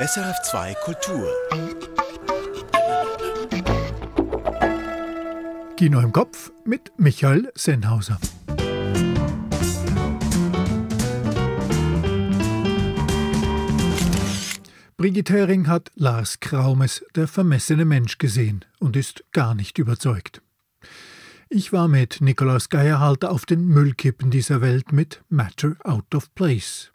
SRF2 Kultur. Kino im Kopf mit Michael Sennhauser. Brigitte Hering hat Lars Kraumes Der vermessene Mensch gesehen und ist gar nicht überzeugt. Ich war mit Nikolaus Geierhalter auf den Müllkippen dieser Welt mit Matter Out of Place.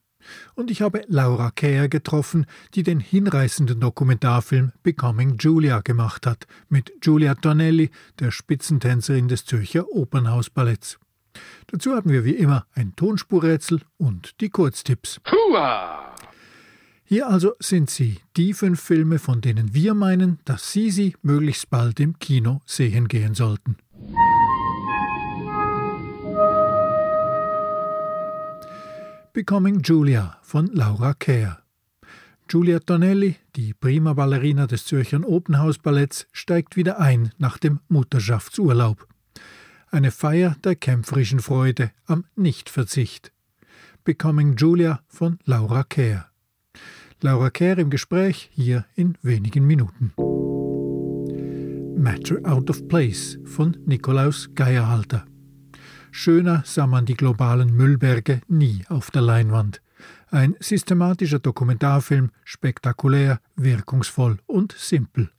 Und ich habe Laura Kehr getroffen, die den hinreißenden Dokumentarfilm Becoming Julia gemacht hat, mit Giulia Tonelli, der Spitzentänzerin des Zürcher Opernhausballetts. Dazu haben wir wie immer ein Tonspurrätsel und die Kurztipps. Hua! Hier also sind sie, die fünf Filme, von denen wir meinen, dass Sie sie möglichst bald im Kino sehen gehen sollten. Becoming Julia von Laura Kehr. Giulia Tonelli, die prima Ballerina des Zürcher Opernhausballetts, steigt wieder ein nach dem Mutterschaftsurlaub. Eine Feier der kämpferischen Freude am Nichtverzicht. Becoming Julia von Laura Kehr. Laura Kerr im Gespräch hier in wenigen Minuten. Matter Out of Place von Nikolaus Geierhalter. Schöner sah man die globalen Müllberge nie auf der Leinwand. Ein systematischer Dokumentarfilm, spektakulär, wirkungsvoll und simpel.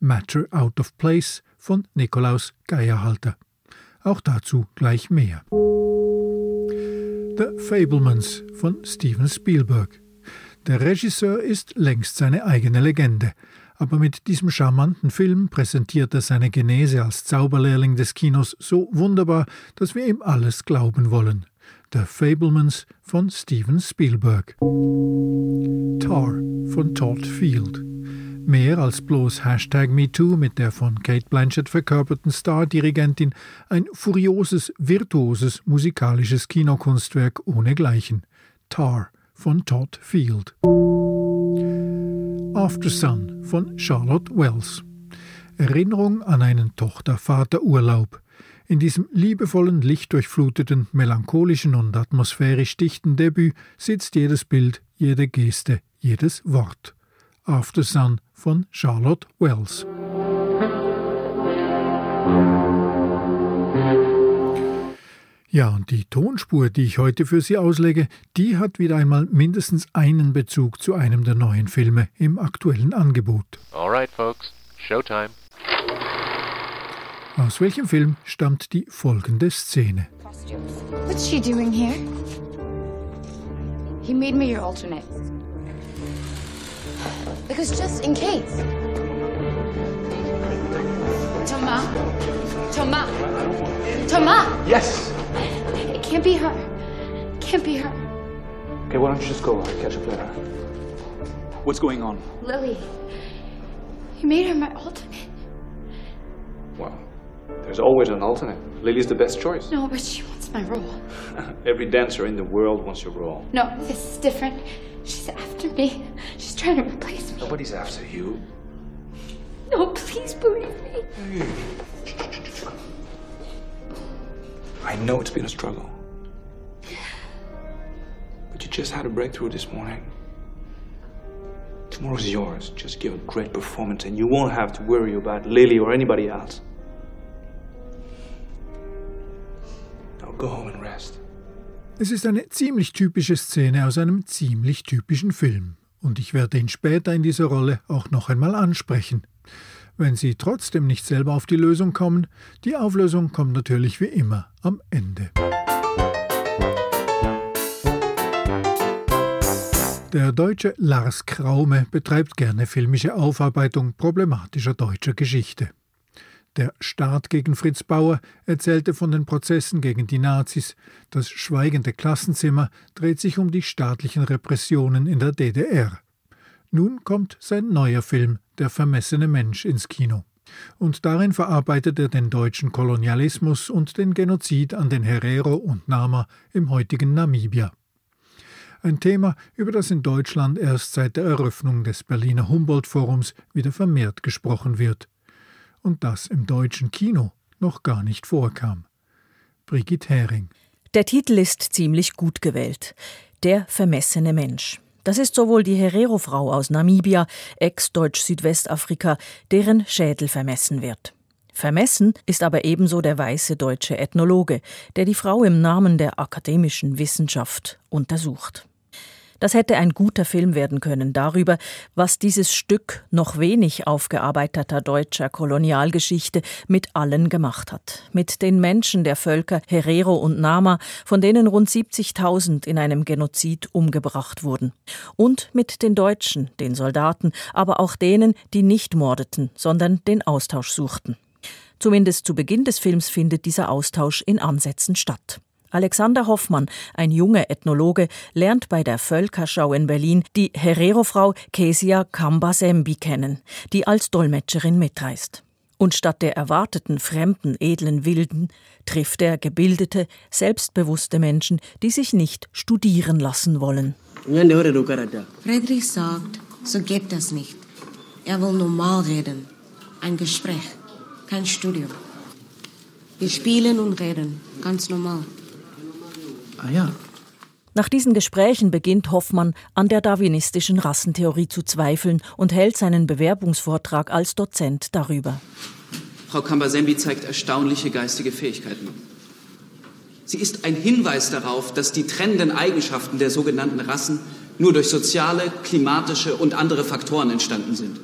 Matter Out of Place von Nikolaus Geierhalter. Auch dazu gleich mehr. The Fablemans von Steven Spielberg. Der Regisseur ist längst seine eigene Legende, aber mit diesem charmanten Film präsentiert er seine Genese als Zauberlehrling des Kinos so wunderbar, dass wir ihm alles glauben wollen. The Fablemans von Steven Spielberg. Tar von Todd Field. Mehr als bloß Hashtag MeToo mit der von Kate Blanchett verkörperten Star-Dirigentin, ein furioses, virtuoses musikalisches Kinokunstwerk ohnegleichen. Tar von Todd Field. After Sun von Charlotte Wells. Erinnerung an einen Tochter-Vater-Urlaub. In diesem liebevollen, lichtdurchfluteten, melancholischen und atmosphärisch dichten Debüt sitzt jedes Bild, jede Geste, jedes Wort. After Sun von Charlotte Wells. Ja, und die Tonspur, die ich heute für Sie auslege, die hat wieder einmal mindestens einen Bezug zu einem der neuen Filme im aktuellen Angebot. Alright, folks, Showtime. Aus welchem Film stammt die folgende Szene? What's she doing here? He made me your alternate. Because just in case. Thomas? Thomas? Thomas! Yes! Can't be her. Can't be her. Okay, why don't you just go? I'll catch up later. What's going on? Lily. You made her my alternate. Well, there's always an alternate. Lily's the best choice. No, but she wants my role. Every dancer in the world wants your role. No, this is different. She's after me. She's trying to replace me. Nobody's after you. No, please believe me. I know it's been a struggle. Just had a breakthrough this morning. Tomorrow's yours. Just give a great performance and you won't have to worry about Lily or anybody else. Now go home and rest. Es ist eine ziemlich typische Szene aus einem ziemlich typischen Film. Und ich werde ihn später in dieser Rolle auch noch einmal ansprechen. Wenn Sie trotzdem nicht selber auf die Lösung kommen, die Auflösung kommt natürlich wie immer am Ende. Der Deutsche Lars Kraume betreibt gerne filmische Aufarbeitung problematischer deutscher Geschichte. Der Staat gegen Fritz Bauer erzählte von den Prozessen gegen die Nazis. Das schweigende Klassenzimmer dreht sich um die staatlichen Repressionen in der DDR. Nun kommt sein neuer Film Der vermessene Mensch ins Kino. Und darin verarbeitet er den deutschen Kolonialismus und den Genozid an den Herero und Nama im heutigen Namibia. Ein Thema, über das in Deutschland erst seit der Eröffnung des Berliner Humboldt-Forums wieder vermehrt gesprochen wird. Und das im deutschen Kino noch gar nicht vorkam. Brigitte Hering. Der Titel ist ziemlich gut gewählt. Der vermessene Mensch. Das ist sowohl die Herero-Frau aus Namibia, ex-Deutsch-Südwestafrika, deren Schädel vermessen wird. Vermessen ist aber ebenso der weiße deutsche Ethnologe, der die Frau im Namen der akademischen Wissenschaft untersucht. Das hätte ein guter Film werden können darüber, was dieses Stück noch wenig aufgearbeiteter deutscher Kolonialgeschichte mit allen gemacht hat. Mit den Menschen der Völker Herero und Nama, von denen rund 70.000 in einem Genozid umgebracht wurden. Und mit den Deutschen, den Soldaten, aber auch denen, die nicht mordeten, sondern den Austausch suchten. Zumindest zu Beginn des Films findet dieser Austausch in Ansätzen statt. Alexander Hoffmann, ein junger Ethnologe, lernt bei der Völkerschau in Berlin die Herero-Frau Kesia Kambasembi kennen, die als Dolmetscherin mitreist. Und statt der erwarteten fremden, edlen Wilden trifft er gebildete, selbstbewusste Menschen, die sich nicht studieren lassen wollen. Friedrich sagt, so geht das nicht. Er will normal reden. Ein Gespräch, kein Studium. Wir spielen und reden, ganz normal. Ah ja. Nach diesen Gesprächen beginnt Hoffmann an der darwinistischen Rassentheorie zu zweifeln und hält seinen Bewerbungsvortrag als Dozent darüber. Frau Kambasembi zeigt erstaunliche geistige Fähigkeiten. Sie ist ein Hinweis darauf, dass die trennenden Eigenschaften der sogenannten Rassen nur durch soziale, klimatische und andere Faktoren entstanden sind.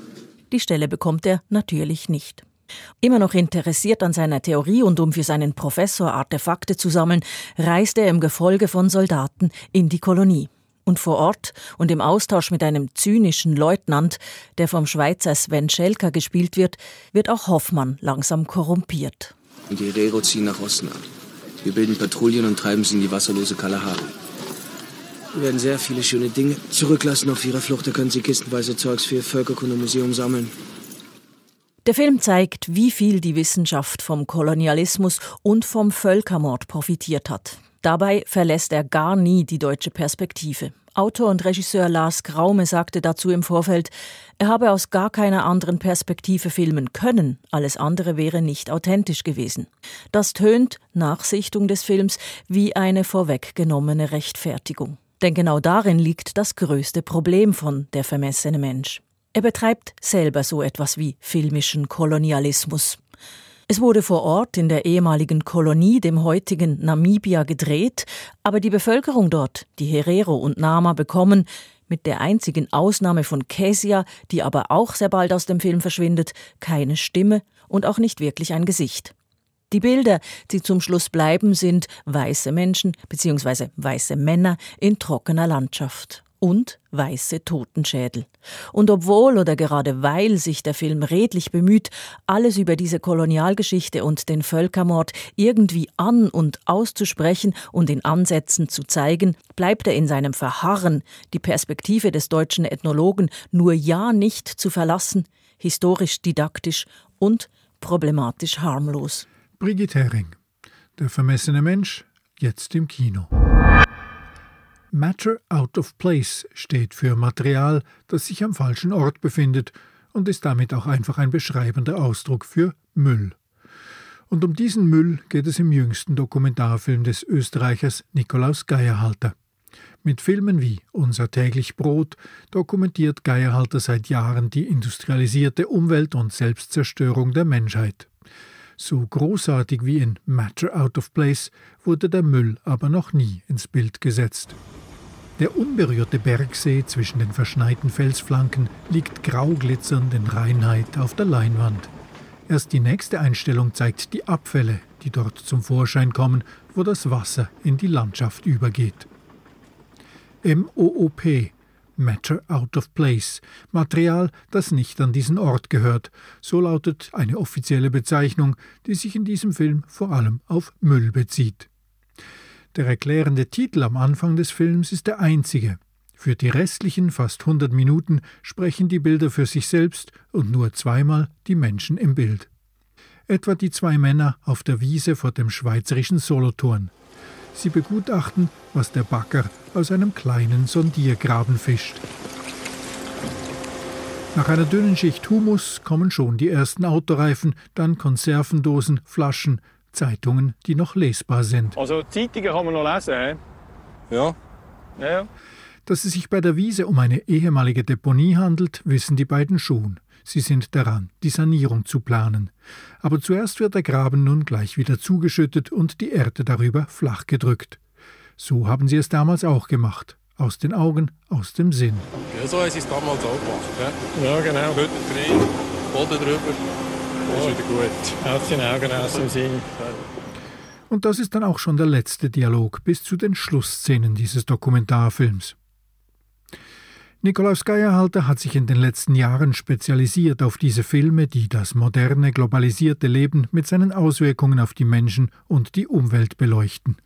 Die Stelle bekommt er natürlich nicht. Immer noch interessiert an seiner Theorie und um für seinen Professor Artefakte zu sammeln, reist er im Gefolge von Soldaten in die Kolonie. Und vor Ort und im Austausch mit einem zynischen Leutnant, der vom Schweizer Sven Schelker gespielt wird, wird auch Hoffmann langsam korrumpiert. Und die Herero ziehen nach Osten ab. Wir bilden Patrouillen und treiben sie in die wasserlose Kalahari. Wir werden sehr viele schöne Dinge zurücklassen auf ihrer Flucht. Da können sie kistenweise Zeugs für ihr Völkerkundemuseum sammeln. Der Film zeigt, wie viel die Wissenschaft vom Kolonialismus und vom Völkermord profitiert hat. Dabei verlässt er gar nie die deutsche Perspektive. Autor und Regisseur Lars Graume sagte dazu im Vorfeld, er habe aus gar keiner anderen Perspektive filmen können, alles andere wäre nicht authentisch gewesen. Das tönt, nach Sichtung des Films, wie eine vorweggenommene Rechtfertigung. Denn genau darin liegt das größte Problem von Der vermessene Mensch. Er betreibt selber so etwas wie filmischen Kolonialismus. Es wurde vor Ort in der ehemaligen Kolonie, dem heutigen Namibia, gedreht, aber die Bevölkerung dort, die Herero und Nama, bekommen, mit der einzigen Ausnahme von Kesia, die aber auch sehr bald aus dem Film verschwindet, keine Stimme und auch nicht wirklich ein Gesicht. Die Bilder, die zum Schluss bleiben, sind weiße Menschen bzw. weiße Männer in trockener Landschaft und weiße Totenschädel. Und obwohl oder gerade weil sich der Film redlich bemüht, alles über diese Kolonialgeschichte und den Völkermord irgendwie an und auszusprechen und in Ansätzen zu zeigen, bleibt er in seinem Verharren, die Perspektive des deutschen Ethnologen nur ja nicht zu verlassen, historisch didaktisch und problematisch harmlos. Brigitte Hering, der vermessene Mensch, jetzt im Kino. Matter out of place steht für Material, das sich am falschen Ort befindet und ist damit auch einfach ein beschreibender Ausdruck für Müll. Und um diesen Müll geht es im jüngsten Dokumentarfilm des Österreichers Nikolaus Geierhalter. Mit Filmen wie Unser täglich Brot dokumentiert Geierhalter seit Jahren die industrialisierte Umwelt- und Selbstzerstörung der Menschheit. So großartig wie in Matter Out of Place wurde der Müll aber noch nie ins Bild gesetzt. Der unberührte Bergsee zwischen den verschneiten Felsflanken liegt grau glitzernd in Reinheit auf der Leinwand. Erst die nächste Einstellung zeigt die Abfälle, die dort zum Vorschein kommen, wo das Wasser in die Landschaft übergeht. MOOP Matter out of place, Material, das nicht an diesen Ort gehört, so lautet eine offizielle Bezeichnung, die sich in diesem Film vor allem auf Müll bezieht. Der erklärende Titel am Anfang des Films ist der einzige. Für die restlichen fast 100 Minuten sprechen die Bilder für sich selbst und nur zweimal die Menschen im Bild. Etwa die zwei Männer auf der Wiese vor dem schweizerischen Solothurn. Sie begutachten, was der Bagger aus einem kleinen Sondiergraben fischt. Nach einer dünnen Schicht Humus kommen schon die ersten Autoreifen, dann Konservendosen, Flaschen, Zeitungen, die noch lesbar sind. Also Zeitungen kann man noch lesen, he? Ja. ja. Dass es sich bei der Wiese um eine ehemalige Deponie handelt, wissen die beiden schon. Sie sind daran, die Sanierung zu planen. Aber zuerst wird der Graben nun gleich wieder zugeschüttet und die Erde darüber flach gedrückt. So haben sie es damals auch gemacht. Aus den Augen, aus dem Sinn. Ja, so haben sie es damals auch gemacht. Ja, ja genau. Hütte rein, Boden drüber, oh. ist wieder gut. Aus den Augen, aus dem Sinn. Und das ist dann auch schon der letzte Dialog bis zu den Schlussszenen dieses Dokumentarfilms. Nikolaus Geierhalter hat sich in den letzten Jahren spezialisiert auf diese Filme, die das moderne, globalisierte Leben mit seinen Auswirkungen auf die Menschen und die Umwelt beleuchten.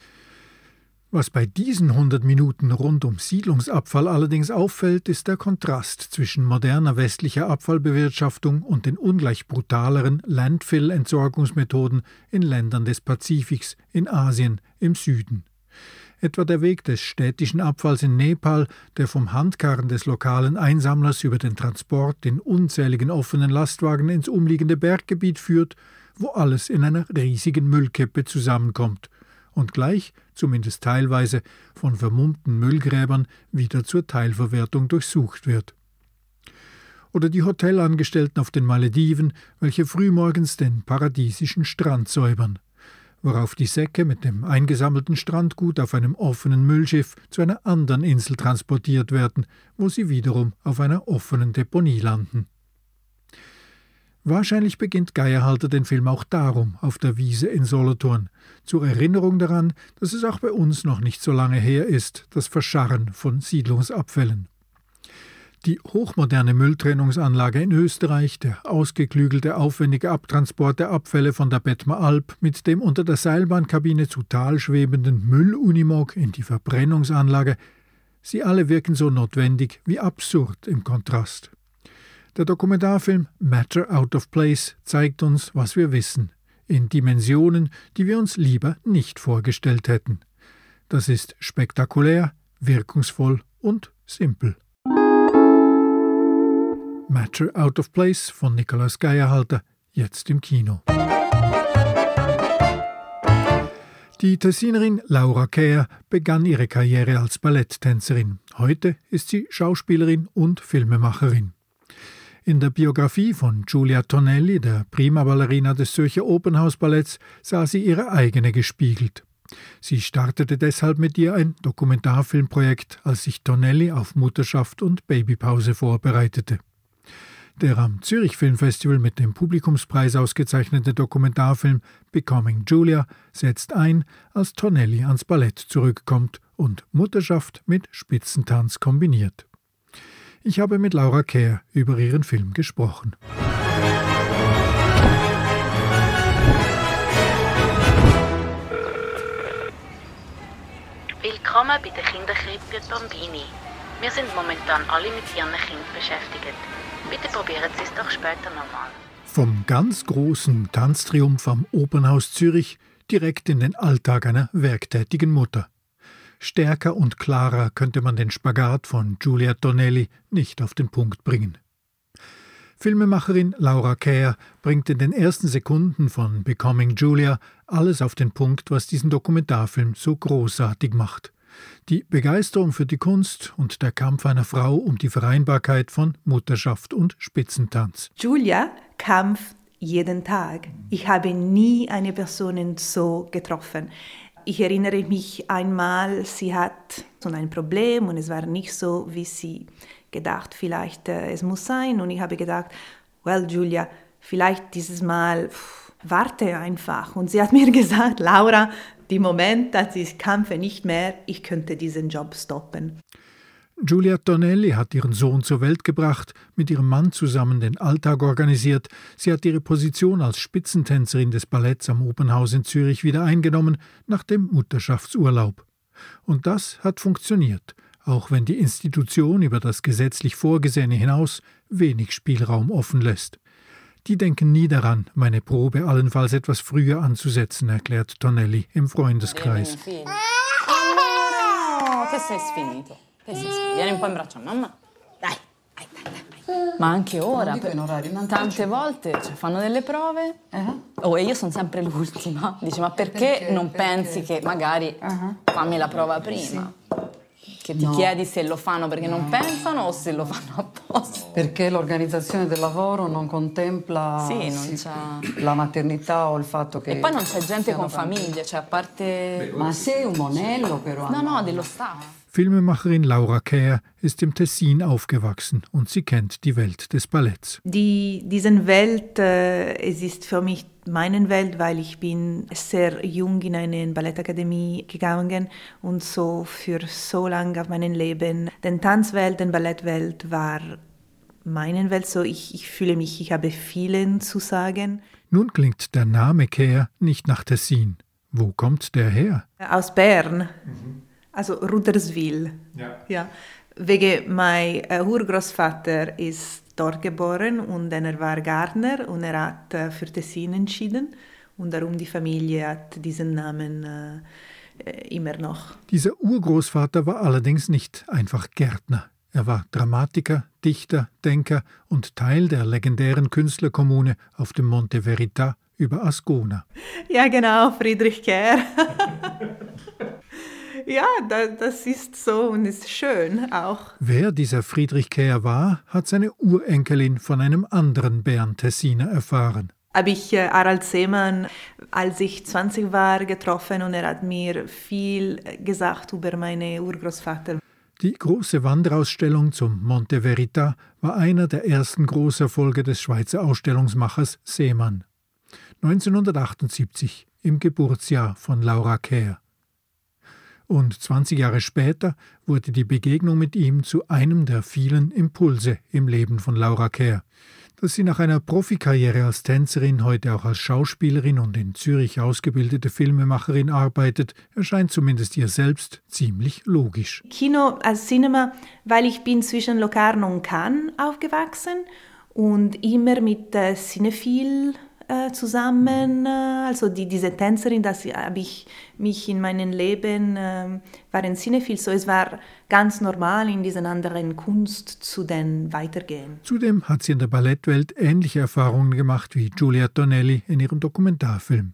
Was bei diesen 100 Minuten rund um Siedlungsabfall allerdings auffällt, ist der Kontrast zwischen moderner westlicher Abfallbewirtschaftung und den ungleich brutaleren Landfill-Entsorgungsmethoden in Ländern des Pazifiks, in Asien, im Süden. Etwa der Weg des städtischen Abfalls in Nepal, der vom Handkarren des lokalen Einsammlers über den Transport in unzähligen offenen Lastwagen ins umliegende Berggebiet führt, wo alles in einer riesigen Müllkippe zusammenkommt und gleich, zumindest teilweise, von vermummten Müllgräbern wieder zur Teilverwertung durchsucht wird. Oder die Hotelangestellten auf den Malediven, welche frühmorgens den paradiesischen Strand säubern worauf die Säcke mit dem eingesammelten Strandgut auf einem offenen Müllschiff zu einer anderen Insel transportiert werden, wo sie wiederum auf einer offenen Deponie landen. Wahrscheinlich beginnt Geierhalter den Film auch darum auf der Wiese in Solothurn, zur Erinnerung daran, dass es auch bei uns noch nicht so lange her ist, das Verscharren von Siedlungsabfällen. Die hochmoderne Mülltrennungsanlage in Österreich, der ausgeklügelte aufwendige Abtransport der Abfälle von der Bettmer Alp mit dem unter der Seilbahnkabine zu Tal schwebenden Müllunimog in die Verbrennungsanlage, sie alle wirken so notwendig wie absurd im Kontrast. Der Dokumentarfilm Matter Out of Place zeigt uns, was wir wissen, in Dimensionen, die wir uns lieber nicht vorgestellt hätten. Das ist spektakulär, wirkungsvoll und simpel. Matter Out of Place von Nikolaus Geierhalter, jetzt im Kino. Die Tessinerin Laura Kehr begann ihre Karriere als Balletttänzerin. Heute ist sie Schauspielerin und Filmemacherin. In der Biografie von Giulia Tonelli, der Prima Ballerina des Zürcher Opernhausballetts, sah sie ihre eigene gespiegelt. Sie startete deshalb mit ihr ein Dokumentarfilmprojekt, als sich Tonelli auf Mutterschaft und Babypause vorbereitete. Der am Zürich Filmfestival mit dem Publikumspreis ausgezeichnete Dokumentarfilm Becoming Julia setzt ein, als Tonelli ans Ballett zurückkommt und Mutterschaft mit Spitzentanz kombiniert. Ich habe mit Laura Kehr über ihren Film gesprochen. Willkommen bei der Kinderkrippe Bambini. Wir sind momentan alle mit ihren Kindern beschäftigt. Bitte probieren Sie es doch später nochmal. Vom ganz großen Tanztriumph am Opernhaus Zürich direkt in den Alltag einer werktätigen Mutter. Stärker und klarer könnte man den Spagat von Giulia Tonelli nicht auf den Punkt bringen. Filmemacherin Laura Kerr bringt in den ersten Sekunden von Becoming Julia alles auf den Punkt, was diesen Dokumentarfilm so großartig macht. Die Begeisterung für die Kunst und der Kampf einer Frau um die Vereinbarkeit von Mutterschaft und Spitzentanz. Julia kämpft jeden Tag. Ich habe nie eine Person so getroffen. Ich erinnere mich einmal, sie hat so ein Problem und es war nicht so, wie sie gedacht, vielleicht äh, es muss sein. Und ich habe gedacht, well, Julia, vielleicht dieses Mal pff, warte einfach. Und sie hat mir gesagt, Laura, die Moment, dass ich kämpfe nicht mehr, ich könnte diesen Job stoppen. Giulia Tonelli hat ihren Sohn zur Welt gebracht, mit ihrem Mann zusammen den Alltag organisiert. Sie hat ihre Position als Spitzentänzerin des Balletts am Opernhaus in Zürich wieder eingenommen nach dem Mutterschaftsurlaub. Und das hat funktioniert, auch wenn die Institution über das gesetzlich Vorgesehene hinaus wenig Spielraum offen lässt. Die denken nie daran, meine Probe allenfalls etwas früher anzusetzen, erklärt Tonelli im Freundeskreis. Ma anche ora, per, tante volte cioè, fanno delle prove uh-huh. oh, e io sono sempre l'ultima. Dice, ma perché, perché non perché? pensi che magari uh-huh. fammi la prova prima? Sì. che ti No. chiedi se lo fanno perché non pensano o se lo fanno apposta. Perché l'organizzazione del lavoro non contempla Sì, non sì, la maternità o il fatto che... E poi non c'è gente con famiglie, cioè a parte... Ma sei un monello però. No, no, dello staff. Filmemacherin Laura Kehr ist im Tessin aufgewachsen und sie kennt die Welt des Balletts. Die, diese Welt äh, es ist für mich meine Welt, weil ich bin sehr jung in eine Ballettakademie gegangen und so für so lange auf meinem Leben. Den Tanzwelt, den Ballettwelt war meine Welt, so ich, ich fühle mich, ich habe vielen zu sagen. Nun klingt der Name Kehr nicht nach Tessin. Wo kommt der her? Aus Bern, also Ruderswil. Ja. Ja, wegen mein äh, Urgroßvater ist dort geboren und dann er war Gärtner und er hat äh, für Tessin entschieden und darum die Familie hat diesen Namen äh, äh, immer noch. Dieser Urgroßvater war allerdings nicht einfach Gärtner. Er war Dramatiker, Dichter, Denker und Teil der legendären Künstlerkommune auf dem Monte Verita über Ascona. Ja, genau, Friedrich Kehr. ja, da, das ist so und ist schön auch. Wer dieser Friedrich Kehr war, hat seine Urenkelin von einem anderen Bern-Tessiner erfahren. Habe ich äh, Harald Seemann, als ich 20 war, getroffen und er hat mir viel gesagt über meinen Urgroßvater. Die große Wanderausstellung zum Monte Verita war einer der ersten Großerfolge des Schweizer Ausstellungsmachers Seemann. 1978, im Geburtsjahr von Laura Kehr. Und 20 Jahre später wurde die Begegnung mit ihm zu einem der vielen Impulse im Leben von Laura Kehr. Dass sie nach einer Profikarriere als Tänzerin heute auch als Schauspielerin und in Zürich ausgebildete Filmemacherin arbeitet, erscheint zumindest ihr selbst ziemlich logisch. Kino als Cinema, weil ich bin zwischen Locarno und Cannes aufgewachsen und immer mit äh, äh, zusammen, äh, also die, diese Tänzerin, das habe ich mich in meinem Leben, äh, war ein Cinephil, so es war ganz normal in diesen anderen Kunst zu den weitergehen. Zudem hat sie in der Ballettwelt ähnliche Erfahrungen gemacht wie Giulia Tonelli in ihrem Dokumentarfilm.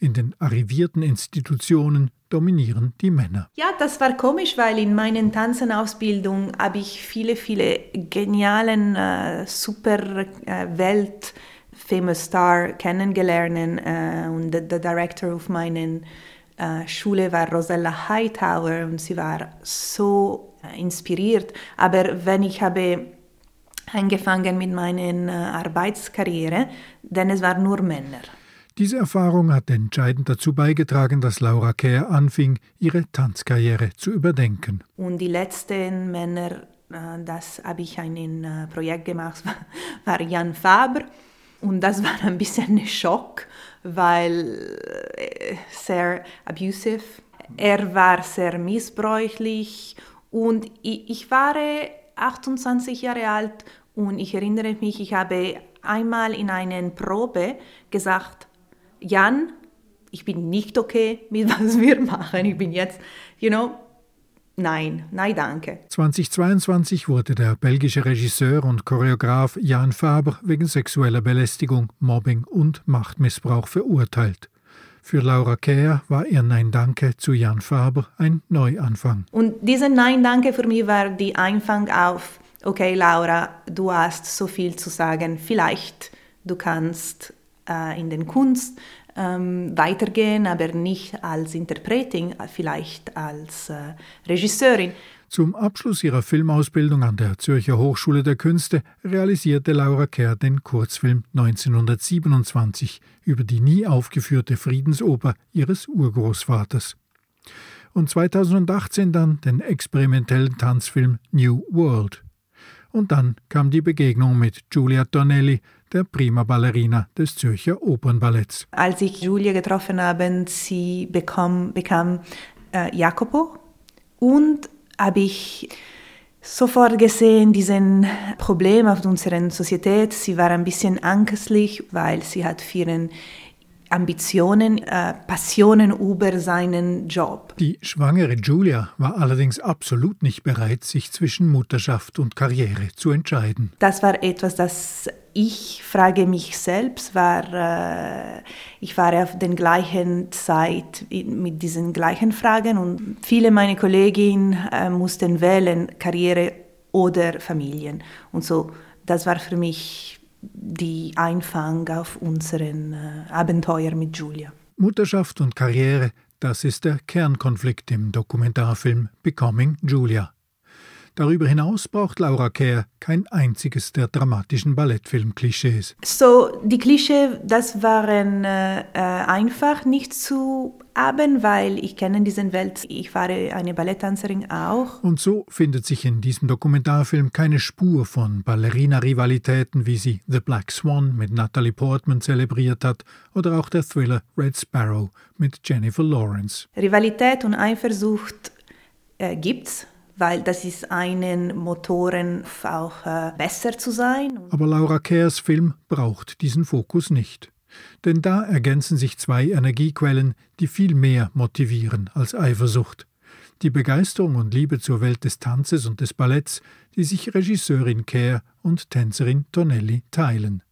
In den arrivierten Institutionen dominieren die Männer. Ja, das war komisch, weil in meiner Tanzenausbildung habe ich viele, viele genialen, äh, super äh, Welt famous Star kennengelernt äh, und der, Director auf meinen äh, Schule war Rosella Hightower und sie war so äh, inspiriert. Aber wenn ich habe angefangen mit meiner äh, Arbeitskarriere, dann es waren nur Männer. Diese Erfahrung hat entscheidend dazu beigetragen, dass Laura Kehr anfing, ihre Tanzkarriere zu überdenken. Und die letzten Männer, das habe ich ein äh, Projekt gemacht, war Jan Faber. Und das war ein bisschen ein Schock, weil äh, sehr abusive. Er war sehr missbräuchlich und ich, ich war 28 Jahre alt und ich erinnere mich, ich habe einmal in einer Probe gesagt, Jan, ich bin nicht okay mit was wir machen. Ich bin jetzt, you know, nein, nein, danke. 2022 wurde der belgische Regisseur und Choreograf Jan Faber wegen sexueller Belästigung, Mobbing und Machtmissbrauch verurteilt. Für Laura Kehr war ihr Nein Danke zu Jan Faber ein Neuanfang. Und dieser Nein Danke für mich war die Anfang auf, okay Laura, du hast so viel zu sagen, vielleicht du kannst äh, in den Kunst ähm, weitergehen, aber nicht als Interpretin, vielleicht als äh, Regisseurin. Zum Abschluss ihrer Filmausbildung an der Zürcher Hochschule der Künste realisierte Laura Kerr den Kurzfilm 1927 über die nie aufgeführte Friedensoper ihres Urgroßvaters. Und 2018 dann den experimentellen Tanzfilm New World. Und dann kam die Begegnung mit Giulia Tonelli, der prima Ballerina des Zürcher Opernballetts. Als ich Julia getroffen habe, sie bekam, bekam äh, Jacopo und habe ich sofort gesehen, diesen Problem auf unserer Societät. Sie war ein bisschen ängstlich, weil sie hat für Ambitionen, äh, Passionen über seinen Job. Die schwangere Julia war allerdings absolut nicht bereit, sich zwischen Mutterschaft und Karriere zu entscheiden. Das war etwas, das ich frage mich selbst, war, äh, ich war auf der gleichen Zeit mit diesen gleichen Fragen und viele meiner Kolleginnen äh, mussten wählen, Karriere oder Familien. Und so, das war für mich die Einfang auf unseren äh, Abenteuer mit Julia. Mutterschaft und Karriere, das ist der Kernkonflikt im Dokumentarfilm Becoming Julia. Darüber hinaus braucht Laura Kerr kein einziges der dramatischen Ballettfilm-Klischees. So, die Klischees, das waren äh, einfach nicht zu haben, weil ich kenne diesen Welt. Ich war eine Balletttänzerin auch. Und so findet sich in diesem Dokumentarfilm keine Spur von Ballerina-Rivalitäten, wie sie The Black Swan mit Natalie Portman zelebriert hat oder auch der Thriller Red Sparrow mit Jennifer Lawrence. Rivalität und Eifersucht äh, gibt's weil das ist einen Motoren auch äh, besser zu sein. Aber Laura Kehrs Film braucht diesen Fokus nicht. Denn da ergänzen sich zwei Energiequellen, die viel mehr motivieren als Eifersucht. Die Begeisterung und Liebe zur Welt des Tanzes und des Balletts, die sich Regisseurin Kerr und Tänzerin Tonelli teilen.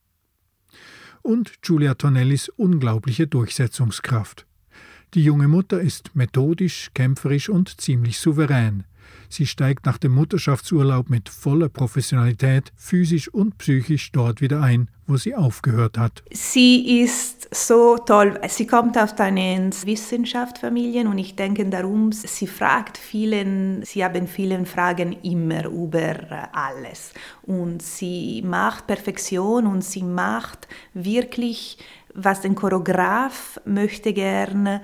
Und Giulia Tonellis unglaubliche Durchsetzungskraft. Die junge Mutter ist methodisch, kämpferisch und ziemlich souverän. Sie steigt nach dem Mutterschaftsurlaub mit voller Professionalität physisch und psychisch dort wieder ein, wo sie aufgehört hat. Sie ist so toll. Sie kommt aus einer Wissenschaftsfamilie und ich denke darum, sie fragt vielen, sie haben viele Fragen immer über alles. Und sie macht Perfektion und sie macht wirklich, was den Choreograf möchte gerne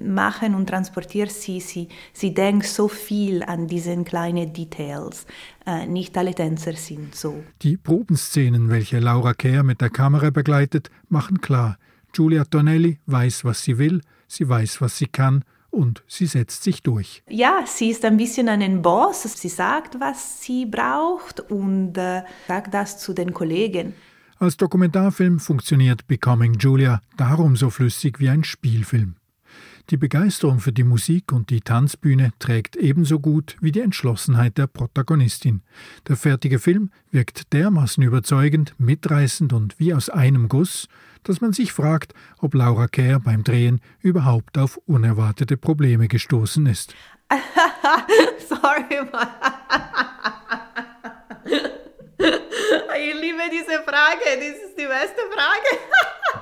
machen und transportiert sie, sie, sie denkt so viel an diese kleinen Details. Äh, nicht alle Tänzer sind so. Die Probenszenen, welche Laura Kerr mit der Kamera begleitet, machen klar, Giulia Tonelli weiß, was sie will, sie weiß, was sie kann und sie setzt sich durch. Ja, sie ist ein bisschen ein Boss. Sie sagt, was sie braucht und äh, sagt das zu den Kollegen. Als Dokumentarfilm funktioniert Becoming Julia darum so flüssig wie ein Spielfilm. Die Begeisterung für die Musik und die Tanzbühne trägt ebenso gut wie die Entschlossenheit der Protagonistin. Der fertige Film wirkt dermaßen überzeugend, mitreißend und wie aus einem Guss, dass man sich fragt, ob Laura Kerr beim Drehen überhaupt auf unerwartete Probleme gestoßen ist. Sorry, Mann. Ich liebe diese Frage, das ist die beste Frage.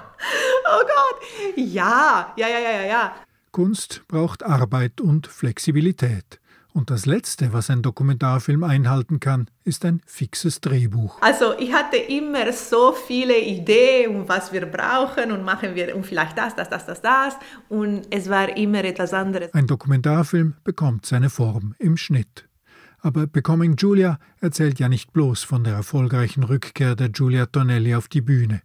Oh Gott. Ja, ja, ja, ja, ja. Kunst braucht Arbeit und Flexibilität. Und das Letzte, was ein Dokumentarfilm einhalten kann, ist ein fixes Drehbuch. Also ich hatte immer so viele Ideen, was wir brauchen und machen wir und vielleicht das, das, das, das, das. Und es war immer etwas anderes. Ein Dokumentarfilm bekommt seine Form im Schnitt. Aber Becoming Julia erzählt ja nicht bloß von der erfolgreichen Rückkehr der Giulia Tonelli auf die Bühne.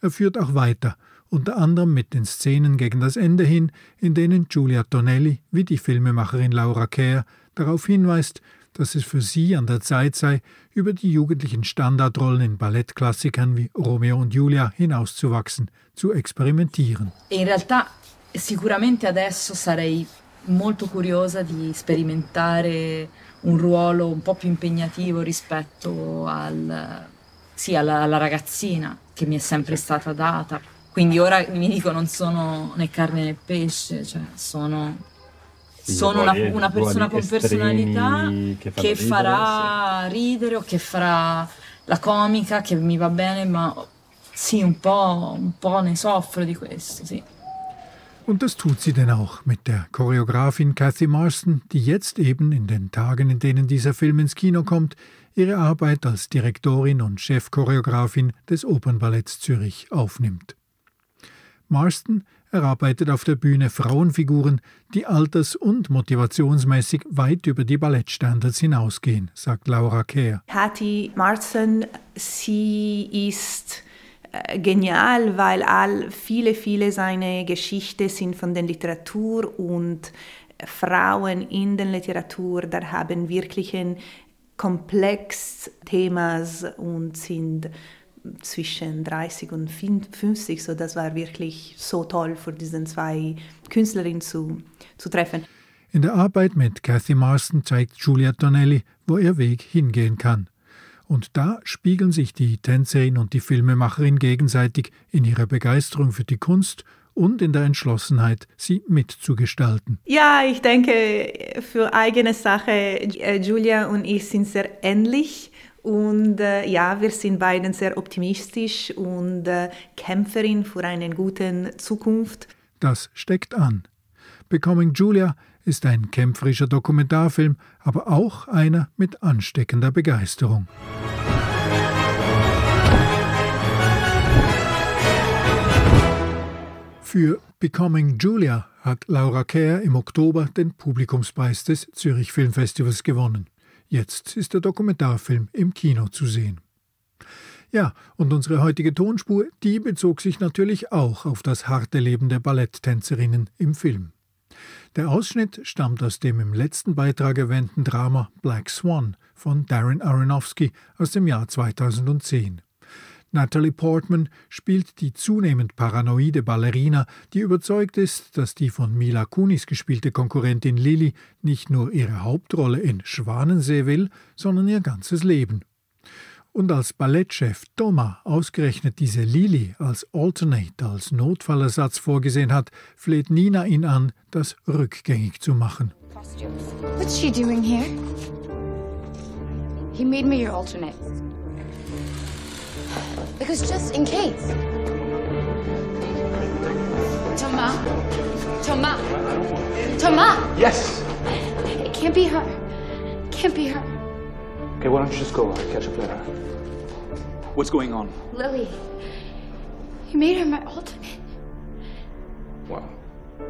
Er führt auch weiter unter anderem mit den Szenen gegen das Ende hin, in denen Giulia Tonelli wie die Filmemacherin Laura Kerr darauf hinweist, dass es für sie an der Zeit sei, über die jugendlichen Standardrollen in Ballettklassikern wie Romeo und Julia hinauszuwachsen, zu experimentieren. In realtà sicuramente adesso sarei molto curiosa di sperimentare un ruolo un po' più impegnativo rispetto al, sì, alla, alla ragazzina che mi è sempre stata data quindi ora mi dico non sono né carne né pesce, cioè sono, sono una, una, persona con personalità che, che farà ridere o che farà la comica, che mi va bene, ma sì, un po', un po' ne soffro di questo, sì. Und das tut sie denn auch mit der Choreografin Kathy Marston, die jetzt eben in den Tagen, in denen dieser Film ins Kino kommt, ihre Arbeit als Direktorin und Chefchoreografin des Opernballetts Zürich aufnimmt. Marston erarbeitet auf der Bühne Frauenfiguren, die alters- und motivationsmäßig weit über die Ballettstandards hinausgehen, sagt Laura Kerr. Hattie Marston, sie ist äh, genial, weil all viele, viele seiner Geschichten sind von der Literatur und Frauen in der Literatur, da haben wirklich ein komplex Themas und sind zwischen 30 und 50. So, das war wirklich so toll für diesen zwei Künstlerinnen zu, zu treffen. In der Arbeit mit Cathy Marston zeigt Julia Donnelly, wo ihr Weg hingehen kann. Und da spiegeln sich die Tänzerin und die Filmemacherin gegenseitig in ihrer Begeisterung für die Kunst und in der Entschlossenheit, sie mitzugestalten. Ja, ich denke, für eigene Sache, äh, Julia und ich sind sehr ähnlich. Und äh, ja, wir sind beiden sehr optimistisch und äh, Kämpferin für eine gute Zukunft. Das steckt an. Becoming Julia ist ein kämpferischer Dokumentarfilm, aber auch einer mit ansteckender Begeisterung. Für Becoming Julia hat Laura Kerr im Oktober den Publikumspreis des Zürich Filmfestivals gewonnen. Jetzt ist der Dokumentarfilm im Kino zu sehen. Ja, und unsere heutige Tonspur, die bezog sich natürlich auch auf das harte Leben der Balletttänzerinnen im Film. Der Ausschnitt stammt aus dem im letzten Beitrag erwähnten Drama Black Swan von Darren Aronofsky aus dem Jahr 2010. Natalie Portman spielt die zunehmend paranoide Ballerina, die überzeugt ist, dass die von Mila Kunis gespielte Konkurrentin Lily nicht nur ihre Hauptrolle in Schwanensee will, sondern ihr ganzes Leben. Und als Ballettchef Thomas ausgerechnet diese Lily als Alternate, als Notfallersatz vorgesehen hat, fleht Nina ihn an, das rückgängig zu machen. What's she doing here? He made me your alternate. Because just in case. Thomas? Thomas? Thomas! Yes! It can't be her. It can't be her. Okay, why don't you just go? I'll catch up later. What's going on? Lily. You made her my alternate. Well,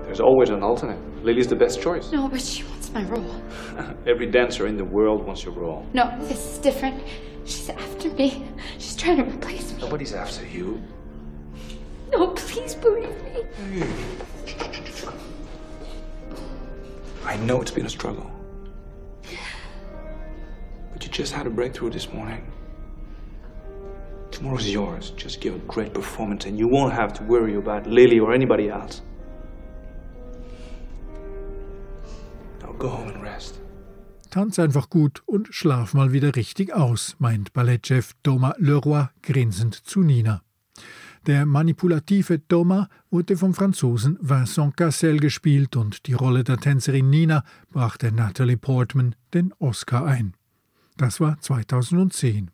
there's always an alternate. Lily's the best choice. No, but she wants my role. Every dancer in the world wants your role. No, this is different. She's after me. She's trying to replace me. Nobody's after you. No, please believe me. I know it's been a struggle. But you just had a breakthrough this morning. Tomorrow's yours. Just give a great performance and you won't have to worry about Lily or anybody else. Now go home and rest. Tanz einfach gut und schlaf mal wieder richtig aus, meint Ballettchef Thomas Leroy grinsend zu Nina. Der manipulative Thomas wurde vom Franzosen Vincent Cassel gespielt und die Rolle der Tänzerin Nina brachte Natalie Portman den Oscar ein. Das war 2010.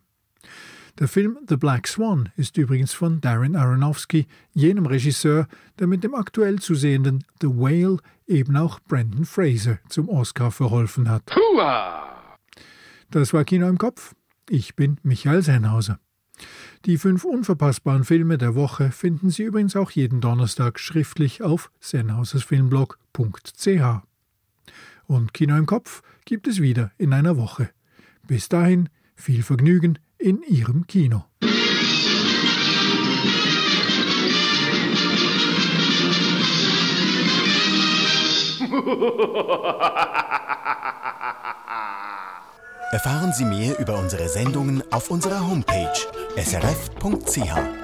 Der Film The Black Swan ist übrigens von Darren Aronofsky, jenem Regisseur, der mit dem aktuell zu sehenden The Whale eben auch Brandon Fraser zum Oscar verholfen hat. Hua! Das war Kino im Kopf. Ich bin Michael Sennhauser. Die fünf unverpassbaren Filme der Woche finden Sie übrigens auch jeden Donnerstag schriftlich auf sennhausersfilmblog.ch. Und Kino im Kopf gibt es wieder in einer Woche. Bis dahin viel Vergnügen in Ihrem Kino. Erfahren Sie mehr über unsere Sendungen auf unserer Homepage srf.ch.